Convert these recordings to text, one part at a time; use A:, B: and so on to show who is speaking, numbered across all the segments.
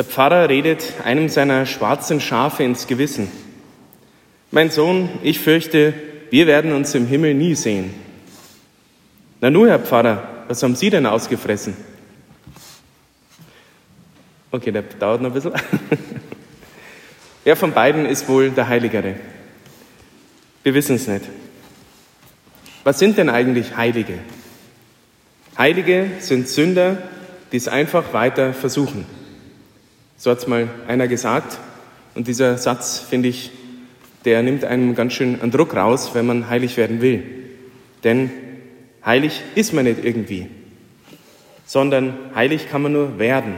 A: Der Pfarrer redet einem seiner schwarzen Schafe ins Gewissen. Mein Sohn, ich fürchte, wir werden uns im Himmel nie sehen. Na nu, Herr Pfarrer, was haben Sie denn ausgefressen? Okay, der dauert noch ein bisschen. Wer von beiden ist wohl der Heiligere? Wir wissen es nicht. Was sind denn eigentlich Heilige? Heilige sind Sünder, die es einfach weiter versuchen. So hat es mal einer gesagt. Und dieser Satz, finde ich, der nimmt einem ganz schön einen Druck raus, wenn man heilig werden will. Denn heilig ist man nicht irgendwie, sondern heilig kann man nur werden.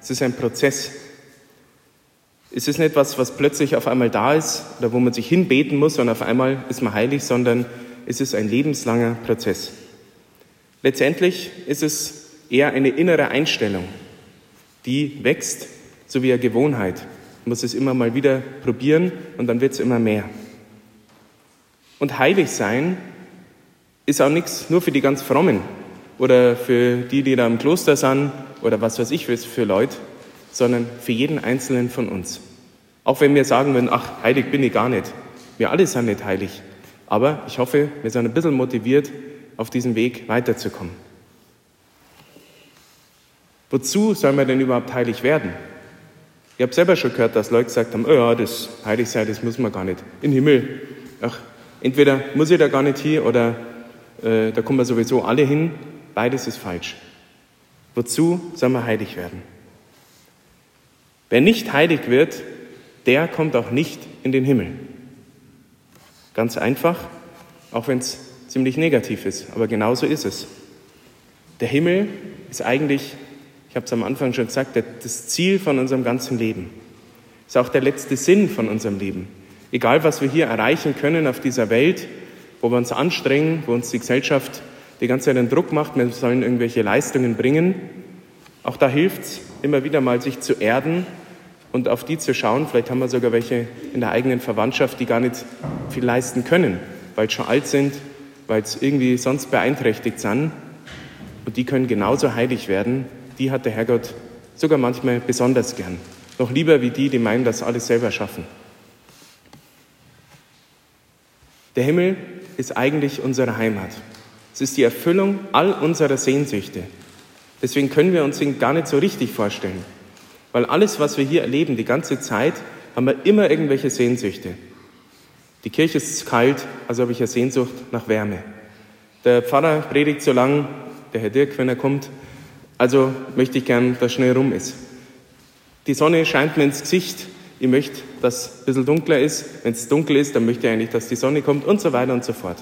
A: Es ist ein Prozess. Es ist nicht etwas, was plötzlich auf einmal da ist oder wo man sich hinbeten muss und auf einmal ist man heilig, sondern es ist ein lebenslanger Prozess. Letztendlich ist es eher eine innere Einstellung, die wächst, so wie eine Gewohnheit. Man muss es immer mal wieder probieren und dann wird es immer mehr. Und heilig sein ist auch nichts nur für die ganz Frommen oder für die, die da im Kloster sind oder was weiß ich für Leute, sondern für jeden Einzelnen von uns. Auch wenn wir sagen würden, ach, heilig bin ich gar nicht. Wir alle sind nicht heilig. Aber ich hoffe, wir sind ein bisschen motiviert, auf diesem Weg weiterzukommen. Wozu soll man denn überhaupt heilig werden? Ich habe selber schon gehört, dass Leute gesagt haben, oh ja, das Heiligsein, das muss man gar nicht. In den Himmel. Ach, entweder muss ich da gar nicht hin oder äh, da kommen wir sowieso alle hin. Beides ist falsch. Wozu soll man heilig werden? Wer nicht heilig wird, der kommt auch nicht in den Himmel. Ganz einfach, auch wenn es ziemlich negativ ist, aber genauso ist es. Der Himmel ist eigentlich, ich habe es am Anfang schon gesagt, das Ziel von unserem ganzen Leben. Ist auch der letzte Sinn von unserem Leben. Egal, was wir hier erreichen können auf dieser Welt, wo wir uns anstrengen, wo uns die Gesellschaft die ganze Zeit einen Druck macht, wir sollen irgendwelche Leistungen bringen, auch da hilft es immer wieder mal, sich zu erden und auf die zu schauen. Vielleicht haben wir sogar welche in der eigenen Verwandtschaft, die gar nicht viel leisten können, weil sie schon alt sind, weil sie irgendwie sonst beeinträchtigt sind. Und die können genauso heilig werden. Die hat der Herrgott sogar manchmal besonders gern. Noch lieber wie die, die meinen, das alles selber schaffen. Der Himmel ist eigentlich unsere Heimat. Es ist die Erfüllung all unserer Sehnsüchte. Deswegen können wir uns ihn gar nicht so richtig vorstellen. Weil alles, was wir hier erleben, die ganze Zeit, haben wir immer irgendwelche Sehnsüchte. Die Kirche ist kalt, also habe ich eine Sehnsucht nach Wärme. Der Pfarrer predigt so lang, der Herr Dirk, wenn er kommt, also möchte ich gern, dass schnell rum ist. Die Sonne scheint mir ins Gesicht, ich möchte, dass es ein bisschen dunkler ist. Wenn es dunkel ist, dann möchte ich eigentlich, dass die Sonne kommt und so weiter und so fort.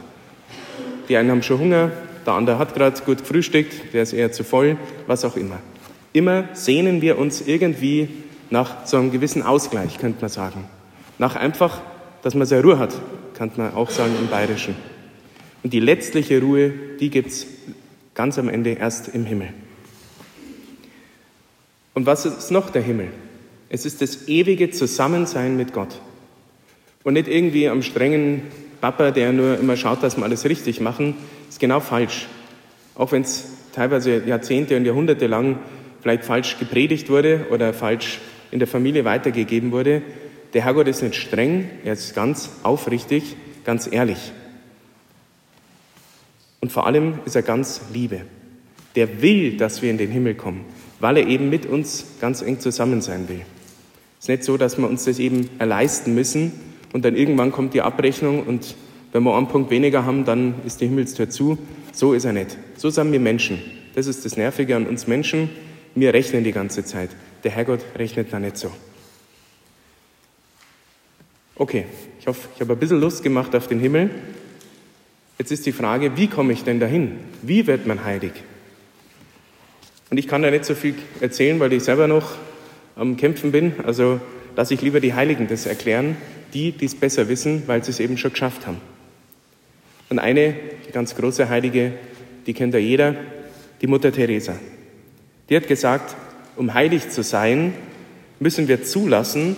A: Die einen haben schon Hunger, der andere hat gerade gut gefrühstückt, der ist eher zu voll, was auch immer. Immer sehnen wir uns irgendwie nach so einem gewissen Ausgleich, könnte man sagen. Nach einfach, dass man seine Ruhe hat, könnte man auch sagen im Bayerischen. Und die letztliche Ruhe, die gibt es ganz am Ende erst im Himmel. Und was ist noch der Himmel? Es ist das ewige Zusammensein mit Gott. Und nicht irgendwie am strengen Papa, der nur immer schaut, dass wir alles richtig machen, ist genau falsch. Auch wenn es teilweise Jahrzehnte und Jahrhunderte lang vielleicht falsch gepredigt wurde oder falsch in der Familie weitergegeben wurde. Der Herrgott ist nicht streng, er ist ganz aufrichtig, ganz ehrlich. Und vor allem ist er ganz Liebe. Der will, dass wir in den Himmel kommen, weil er eben mit uns ganz eng zusammen sein will. Es ist nicht so, dass wir uns das eben erleisten müssen und dann irgendwann kommt die Abrechnung und wenn wir einen Punkt weniger haben, dann ist die Himmelstür zu. So ist er nicht. So sind wir Menschen. Das ist das Nervige an uns Menschen. Wir rechnen die ganze Zeit. Der Herrgott rechnet da nicht so. Okay, ich hoffe, ich habe ein bisschen Lust gemacht auf den Himmel. Jetzt ist die Frage, wie komme ich denn dahin? Wie wird man heilig? Und ich kann da nicht so viel erzählen, weil ich selber noch am Kämpfen bin. Also lasse ich lieber die Heiligen das erklären, die, die es besser wissen, weil sie es eben schon geschafft haben. Und eine, ganz große Heilige, die kennt ja jeder, die Mutter Teresa. Die hat gesagt, um heilig zu sein, müssen wir zulassen,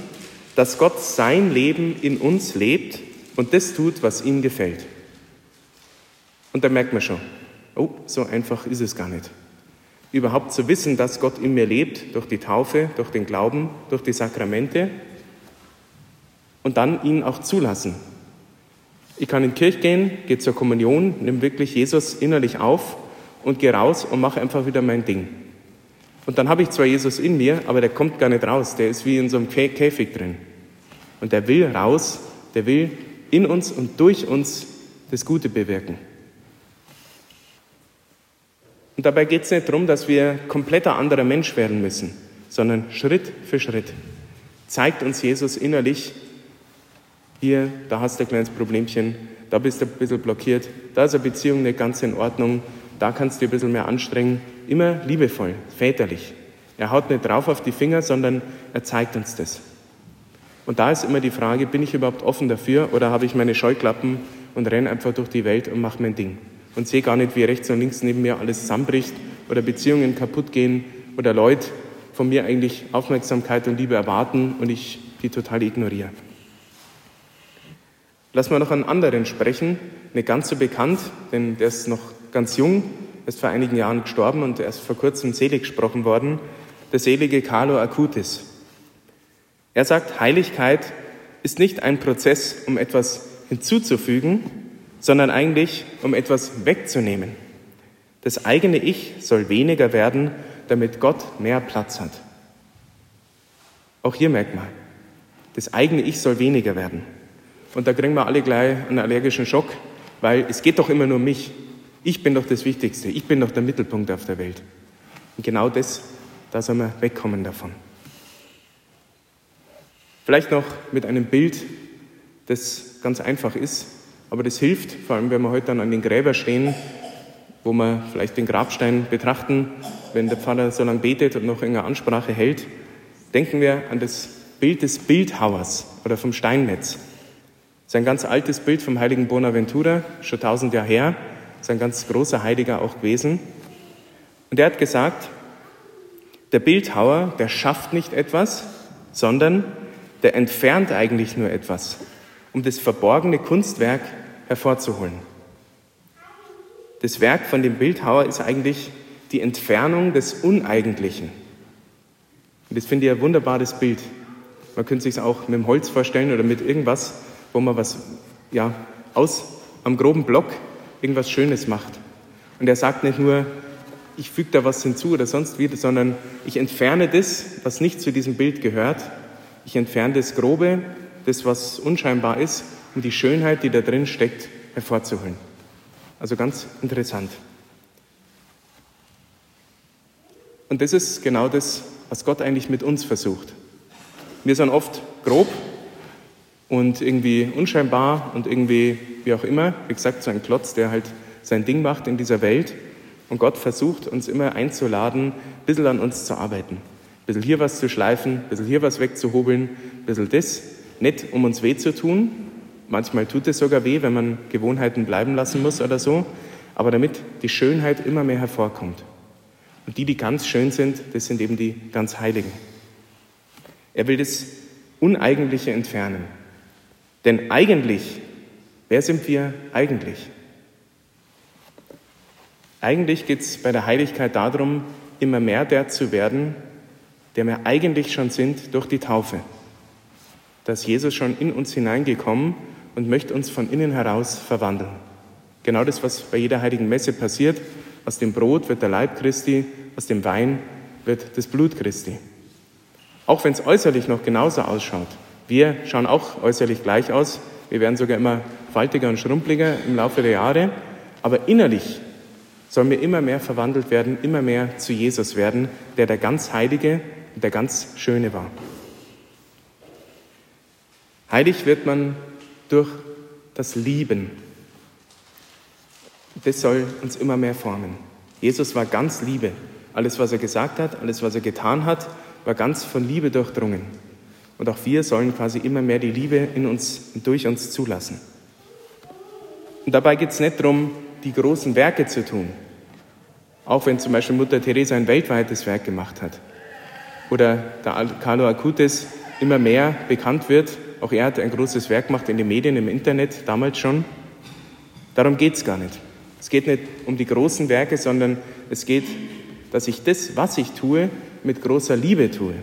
A: dass Gott sein Leben in uns lebt und das tut, was ihm gefällt. Und da merkt man schon, oh, so einfach ist es gar nicht. Überhaupt zu wissen, dass Gott in mir lebt, durch die Taufe, durch den Glauben, durch die Sakramente und dann ihn auch zulassen. Ich kann in die Kirche gehen, gehe zur Kommunion, nehme wirklich Jesus innerlich auf und gehe raus und mache einfach wieder mein Ding. Und dann habe ich zwar Jesus in mir, aber der kommt gar nicht raus. Der ist wie in so einem Käfig drin. Und der will raus, der will in uns und durch uns das Gute bewirken. Und dabei geht es nicht darum, dass wir kompletter anderer Mensch werden müssen, sondern Schritt für Schritt zeigt uns Jesus innerlich, hier, da hast du ein kleines Problemchen, da bist du ein bisschen blockiert, da ist eine Beziehung nicht ganz in Ordnung, da kannst du ein bisschen mehr anstrengen. Immer liebevoll, väterlich. Er haut nicht drauf auf die Finger, sondern er zeigt uns das. Und da ist immer die Frage, bin ich überhaupt offen dafür oder habe ich meine Scheuklappen und renne einfach durch die Welt und mache mein Ding und sehe gar nicht, wie rechts und links neben mir alles zusammenbricht oder Beziehungen kaputt gehen oder Leute von mir eigentlich Aufmerksamkeit und Liebe erwarten und ich die total ignoriere. Lass mal noch einen anderen sprechen, nicht ganz so bekannt, denn der ist noch ganz jung, ist vor einigen Jahren gestorben und erst vor kurzem selig gesprochen worden, der selige Carlo Acutis. Er sagt, Heiligkeit ist nicht ein Prozess, um etwas hinzuzufügen, sondern eigentlich, um etwas wegzunehmen. Das eigene Ich soll weniger werden, damit Gott mehr Platz hat. Auch hier merkt man, das eigene Ich soll weniger werden. Und da kriegen wir alle gleich einen allergischen Schock, weil es geht doch immer nur um mich. Ich bin doch das Wichtigste. Ich bin doch der Mittelpunkt auf der Welt. Und genau das, da sollen wir wegkommen davon. Vielleicht noch mit einem Bild, das ganz einfach ist, aber das hilft, vor allem wenn wir heute dann an den Gräber stehen, wo wir vielleicht den Grabstein betrachten, wenn der Pfarrer so lange betet und noch eine Ansprache hält, denken wir an das Bild des Bildhauers oder vom Steinmetz. Das ist ein ganz altes Bild vom heiligen Bonaventura, schon tausend Jahre her. Ist ein ganz großer Heiliger auch gewesen. Und er hat gesagt, der Bildhauer, der schafft nicht etwas, sondern der entfernt eigentlich nur etwas, um das verborgene Kunstwerk hervorzuholen. Das Werk von dem Bildhauer ist eigentlich die Entfernung des Uneigentlichen. Und das finde ich ein wunderbares Bild. Man könnte sich es auch mit dem Holz vorstellen oder mit irgendwas, wo man was ja, aus am groben Block irgendwas Schönes macht. Und er sagt nicht nur, ich füge da was hinzu oder sonst wieder, sondern ich entferne das, was nicht zu diesem Bild gehört. Ich entferne das Grobe, das, was unscheinbar ist, um die Schönheit, die da drin steckt, hervorzuholen. Also ganz interessant. Und das ist genau das, was Gott eigentlich mit uns versucht. Wir sind oft grob und irgendwie unscheinbar und irgendwie, wie auch immer, wie gesagt, so ein Klotz, der halt sein Ding macht in dieser Welt. Und Gott versucht uns immer einzuladen, ein bisschen an uns zu arbeiten. Ein bisschen hier was zu schleifen, ein bisschen hier was wegzuhobeln, ein bisschen das. Nicht, um uns weh zu tun. Manchmal tut es sogar weh, wenn man Gewohnheiten bleiben lassen muss oder so. Aber damit die Schönheit immer mehr hervorkommt. Und die, die ganz schön sind, das sind eben die ganz Heiligen. Er will das Uneigentliche entfernen. Denn eigentlich, wer sind wir eigentlich? Eigentlich geht es bei der Heiligkeit darum, immer mehr der zu werden, der wir eigentlich schon sind durch die Taufe. Da Jesus schon in uns hineingekommen und möchte uns von innen heraus verwandeln. Genau das, was bei jeder heiligen Messe passiert. Aus dem Brot wird der Leib Christi, aus dem Wein wird das Blut Christi. Auch wenn es äußerlich noch genauso ausschaut. Wir schauen auch äußerlich gleich aus. Wir werden sogar immer faltiger und schrumpeliger im Laufe der Jahre. Aber innerlich sollen wir immer mehr verwandelt werden, immer mehr zu Jesus werden, der der ganz Heilige und der ganz Schöne war. Heilig wird man durch das Lieben. Das soll uns immer mehr formen. Jesus war ganz Liebe. Alles, was er gesagt hat, alles, was er getan hat, war ganz von Liebe durchdrungen. Und auch wir sollen quasi immer mehr die Liebe in uns und durch uns zulassen. Und dabei geht es nicht darum, die großen Werke zu tun. Auch wenn zum Beispiel Mutter Teresa ein weltweites Werk gemacht hat. Oder der Carlo Acutis immer mehr bekannt wird. Auch er hat ein großes Werk gemacht in den Medien, im Internet, damals schon. Darum geht es gar nicht. Es geht nicht um die großen Werke, sondern es geht dass ich das, was ich tue, mit großer Liebe tue.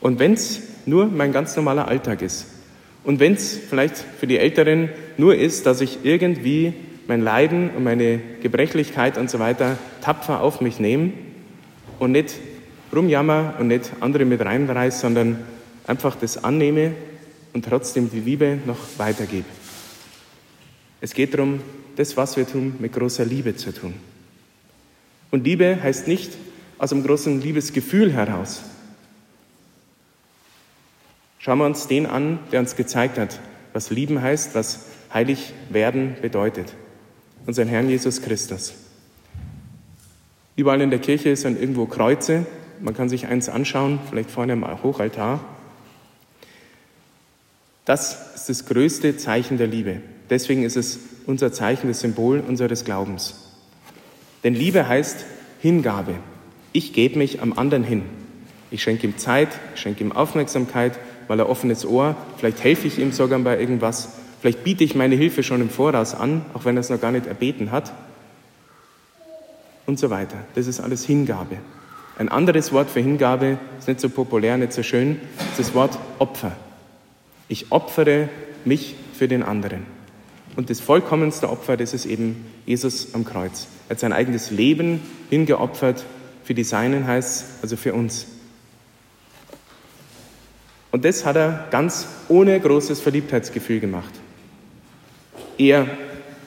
A: Und wenn es nur mein ganz normaler Alltag ist. Und wenn es vielleicht für die Älteren nur ist, dass ich irgendwie mein Leiden und meine Gebrechlichkeit und so weiter tapfer auf mich nehme und nicht rumjammer und nicht andere mit reinreiß, sondern einfach das annehme und trotzdem die Liebe noch weitergebe. Es geht darum, das, was wir tun, mit großer Liebe zu tun. Und Liebe heißt nicht aus einem großen Liebesgefühl heraus. Schauen wir uns den an, der uns gezeigt hat, was lieben heißt, was heilig werden bedeutet. Unseren Herrn Jesus Christus. Überall in der Kirche sind irgendwo Kreuze. Man kann sich eins anschauen, vielleicht vorne am Hochaltar. Das ist das größte Zeichen der Liebe. Deswegen ist es unser Zeichen, das Symbol unseres Glaubens. Denn Liebe heißt Hingabe. Ich gebe mich am anderen hin. Ich schenke ihm Zeit, ich schenke ihm Aufmerksamkeit, weil er offenes Ohr, vielleicht helfe ich ihm sogar bei irgendwas, vielleicht biete ich meine Hilfe schon im Voraus an, auch wenn er es noch gar nicht erbeten hat und so weiter. Das ist alles Hingabe. Ein anderes Wort für Hingabe ist nicht so populär, nicht so schön, ist das Wort Opfer. Ich opfere mich für den anderen. Und das vollkommenste Opfer, das ist eben Jesus am Kreuz. Er hat sein eigenes Leben hingeopfert für die Seinen, heißt also für uns. Und das hat er ganz ohne großes Verliebtheitsgefühl gemacht. Eher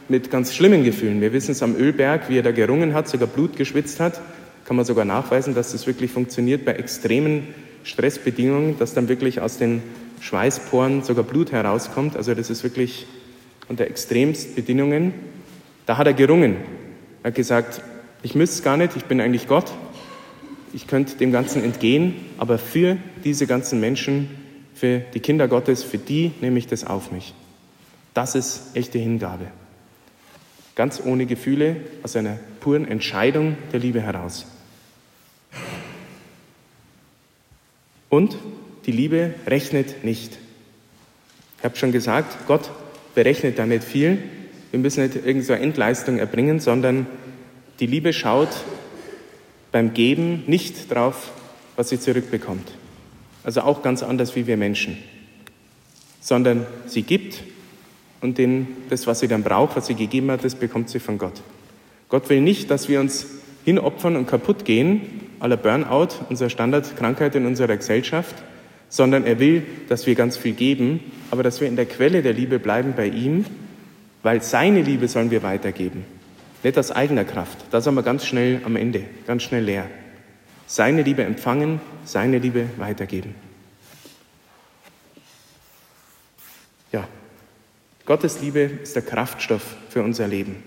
A: mit ganz schlimmen Gefühlen. Wir wissen es am Ölberg, wie er da gerungen hat, sogar Blut geschwitzt hat. Kann man sogar nachweisen, dass das wirklich funktioniert bei extremen Stressbedingungen, dass dann wirklich aus den Schweißporen sogar Blut herauskommt. Also das ist wirklich unter extremsten Bedingungen. Da hat er gerungen. Er hat gesagt, ich müsste es gar nicht, ich bin eigentlich Gott. Ich könnte dem Ganzen entgehen, aber für diese ganzen Menschen, für die Kinder Gottes, für die nehme ich das auf mich. Das ist echte Hingabe. Ganz ohne Gefühle, aus einer puren Entscheidung der Liebe heraus. Und die Liebe rechnet nicht. Ich habe schon gesagt, Gott berechnet da nicht viel. Wir müssen nicht irgendeine Endleistung erbringen, sondern die Liebe schaut beim Geben nicht drauf, was sie zurückbekommt. Also auch ganz anders wie wir Menschen. Sondern sie gibt und den, das, was sie dann braucht, was sie gegeben hat, das bekommt sie von Gott. Gott will nicht, dass wir uns hinopfern und kaputt gehen, aller Burnout, unsere Standardkrankheit in unserer Gesellschaft, sondern er will, dass wir ganz viel geben, aber dass wir in der Quelle der Liebe bleiben bei ihm, weil seine Liebe sollen wir weitergeben. Nicht aus eigener Kraft, da sind wir ganz schnell am Ende, ganz schnell leer. Seine Liebe empfangen, seine Liebe weitergeben. Ja, Gottes Liebe ist der Kraftstoff für unser Leben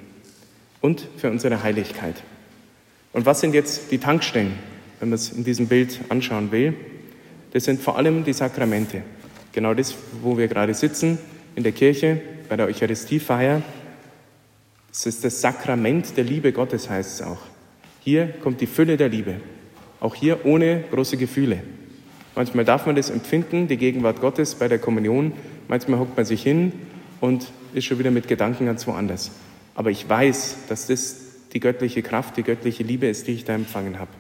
A: und für unsere Heiligkeit. Und was sind jetzt die Tankstellen, wenn man es in diesem Bild anschauen will? Das sind vor allem die Sakramente. Genau das, wo wir gerade sitzen, in der Kirche, bei der Eucharistiefeier. Das ist das Sakrament der Liebe Gottes, heißt es auch. Hier kommt die Fülle der Liebe. Auch hier ohne große Gefühle. Manchmal darf man das empfinden, die Gegenwart Gottes bei der Kommunion. Manchmal hockt man sich hin und ist schon wieder mit Gedanken ganz woanders. Aber ich weiß, dass das die göttliche Kraft, die göttliche Liebe ist, die ich da empfangen habe.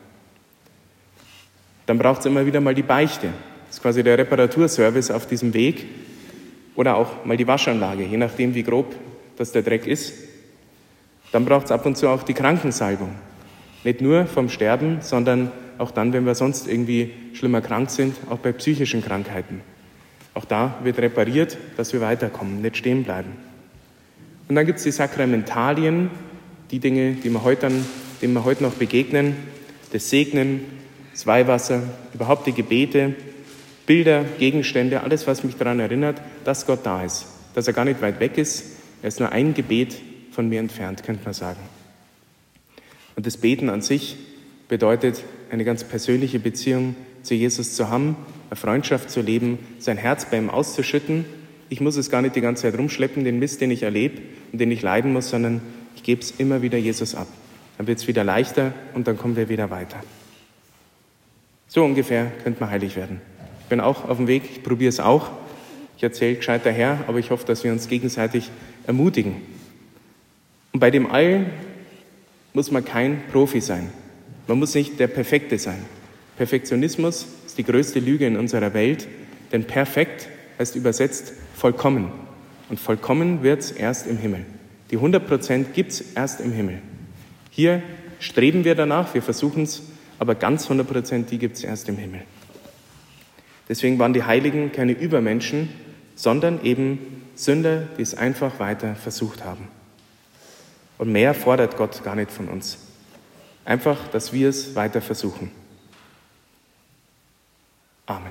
A: Dann braucht es immer wieder mal die Beichte. Das ist quasi der Reparaturservice auf diesem Weg. Oder auch mal die Waschanlage, je nachdem, wie grob das der Dreck ist. Dann braucht es ab und zu auch die Krankensalbung. Nicht nur vom Sterben, sondern auch dann, wenn wir sonst irgendwie schlimmer krank sind, auch bei psychischen Krankheiten. Auch da wird repariert, dass wir weiterkommen, nicht stehen bleiben. Und dann gibt es die Sakramentalien, die Dinge, die wir heute, denen wir heute noch begegnen, das Segnen, das Weihwasser, überhaupt die Gebete, Bilder, Gegenstände, alles, was mich daran erinnert, dass Gott da ist, dass er gar nicht weit weg ist, er ist nur ein Gebet von mir entfernt, könnte man sagen. Und das Beten an sich bedeutet, eine ganz persönliche Beziehung zu Jesus zu haben, eine Freundschaft zu leben, sein Herz bei ihm auszuschütten. Ich muss es gar nicht die ganze Zeit rumschleppen, den Mist, den ich erlebe und den ich leiden muss, sondern ich gebe es immer wieder Jesus ab. Dann wird es wieder leichter und dann kommen wir wieder weiter. So ungefähr könnte man heilig werden. Ich bin auch auf dem Weg, ich probiere es auch. Ich erzähle gescheit daher, aber ich hoffe, dass wir uns gegenseitig ermutigen. Und bei dem All muss man kein Profi sein. Man muss nicht der Perfekte sein. Perfektionismus ist die größte Lüge in unserer Welt, denn perfekt heißt übersetzt vollkommen. Und vollkommen wird es erst im Himmel. Die 100 Prozent gibt es erst im Himmel. Hier streben wir danach, wir versuchen es, aber ganz 100 Prozent, die gibt es erst im Himmel. Deswegen waren die Heiligen keine Übermenschen, sondern eben Sünder, die es einfach weiter versucht haben. Und mehr fordert Gott gar nicht von uns. Einfach, dass wir es weiter versuchen. Amen.